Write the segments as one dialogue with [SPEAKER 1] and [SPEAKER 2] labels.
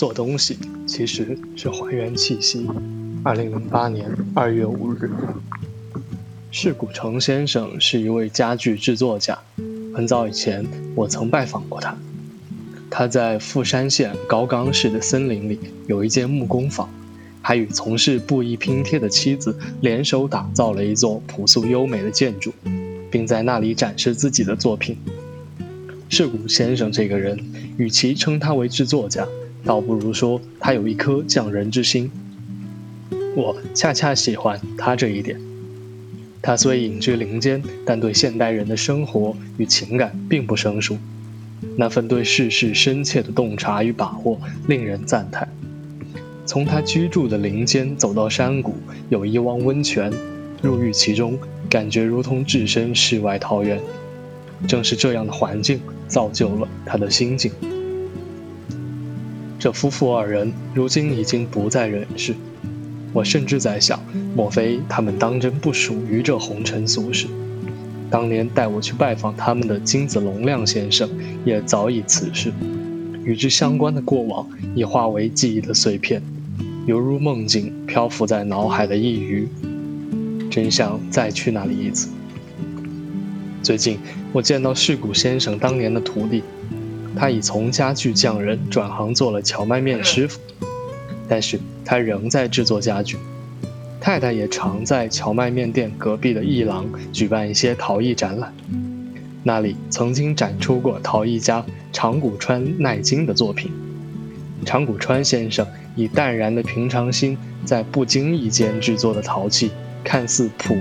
[SPEAKER 1] 做东西其实是还原气息。二零零八年二月五日，世谷成先生是一位家具制作家。很早以前，我曾拜访过他。他在富山县高冈市的森林里有一间木工坊，还与从事布艺拼贴的妻子联手打造了一座朴素优美的建筑，并在那里展示自己的作品。世谷先生这个人，与其称他为制作家，倒不如说他有一颗匠人之心，我恰恰喜欢他这一点。他虽隐居林间，但对现代人的生活与情感并不生疏。那份对世事深切的洞察与把握，令人赞叹。从他居住的林间走到山谷，有一汪温泉，入浴其中，感觉如同置身世外桃源。正是这样的环境，造就了他的心境。这夫妇二人如今已经不在人世，我甚至在想，莫非他们当真不属于这红尘俗世？当年带我去拜访他们的金子龙亮先生，也早已辞世，与之相关的过往已化为记忆的碎片，犹如梦境漂浮在脑海的一隅，真想再去那里一次。最近，我见到世谷先生当年的徒弟。他已从家具匠人转行做了荞麦面师傅，但是他仍在制作家具。太太也常在荞麦面店隔壁的艺廊举办一些陶艺展览，那里曾经展出过陶艺家长谷川奈津的作品。长谷川先生以淡然的平常心，在不经意间制作的陶器，看似朴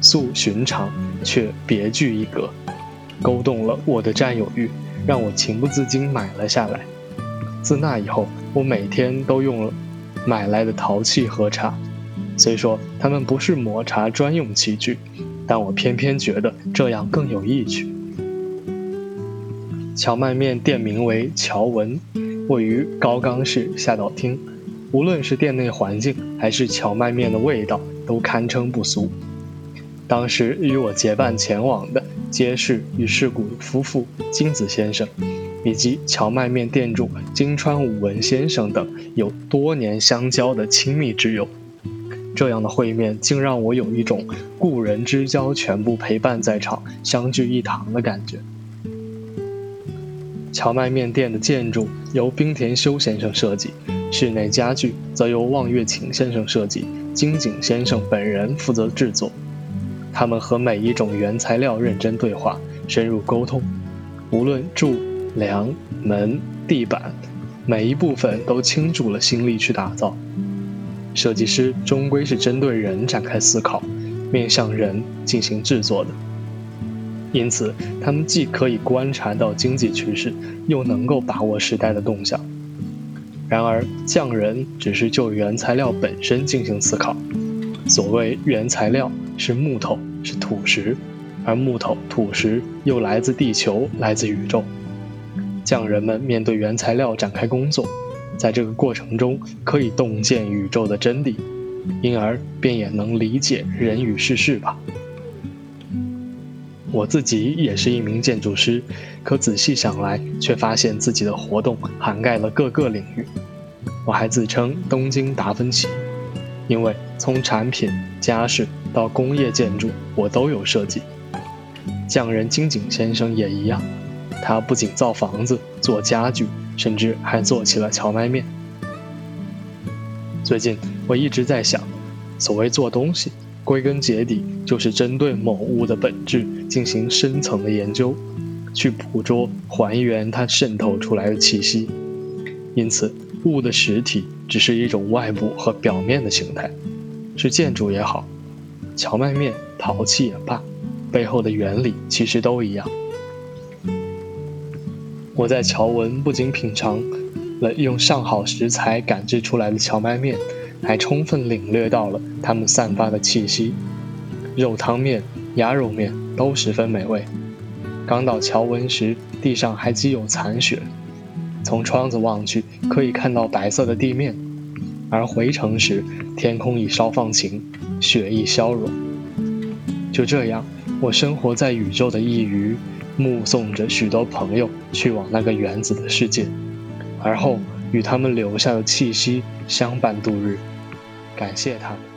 [SPEAKER 1] 素寻常，却别具一格，勾动了我的占有欲。让我情不自禁买了下来。自那以后，我每天都用了买来的陶器喝茶。虽说它们不是抹茶专用器具，但我偏偏觉得这样更有意趣。荞麦面店名为乔文，位于高冈市下岛町。无论是店内环境，还是荞麦面的味道，都堪称不俗。当时与我结伴前往的。皆是与世谷夫妇、金子先生，以及荞麦面店主金川武文先生等有多年相交的亲密之友。这样的会面，竟让我有一种故人之交全部陪伴在场、相聚一堂的感觉。荞麦面店的建筑由冰田修先生设计，室内家具则由望月晴先生设计，金井先生本人负责制作。他们和每一种原材料认真对话，深入沟通。无论柱、梁、门、地板，每一部分都倾注了心力去打造。设计师终归是针对人展开思考，面向人进行制作的。因此，他们既可以观察到经济趋势，又能够把握时代的动向。然而，匠人只是就原材料本身进行思考。所谓原材料是木头，是土石，而木头、土石又来自地球，来自宇宙。匠人们面对原材料展开工作，在这个过程中可以洞见宇宙的真谛，因而便也能理解人与世事吧。我自己也是一名建筑师，可仔细想来，却发现自己的活动涵盖了各个领域。我还自称东京达芬奇。因为从产品、家饰到工业建筑，我都有设计。匠人金井先生也一样，他不仅造房子、做家具，甚至还做起了荞麦面。最近我一直在想，所谓做东西，归根结底就是针对某物的本质进行深层的研究，去捕捉、还原它渗透出来的气息。因此。物的实体只是一种外部和表面的形态，是建筑也好，荞麦面、陶器也罢，背后的原理其实都一样。我在乔文不仅品尝了用上好食材赶制出来的荞麦面，还充分领略到了它们散发的气息。肉汤面、鸭肉面都十分美味。刚到乔文时，地上还积有残雪，从窗子望去，可以看到白色的地面。而回程时，天空已稍放晴，雪亦消融。就这样，我生活在宇宙的一隅，目送着许多朋友去往那个原子的世界，而后与他们留下的气息相伴度日。感谢他们。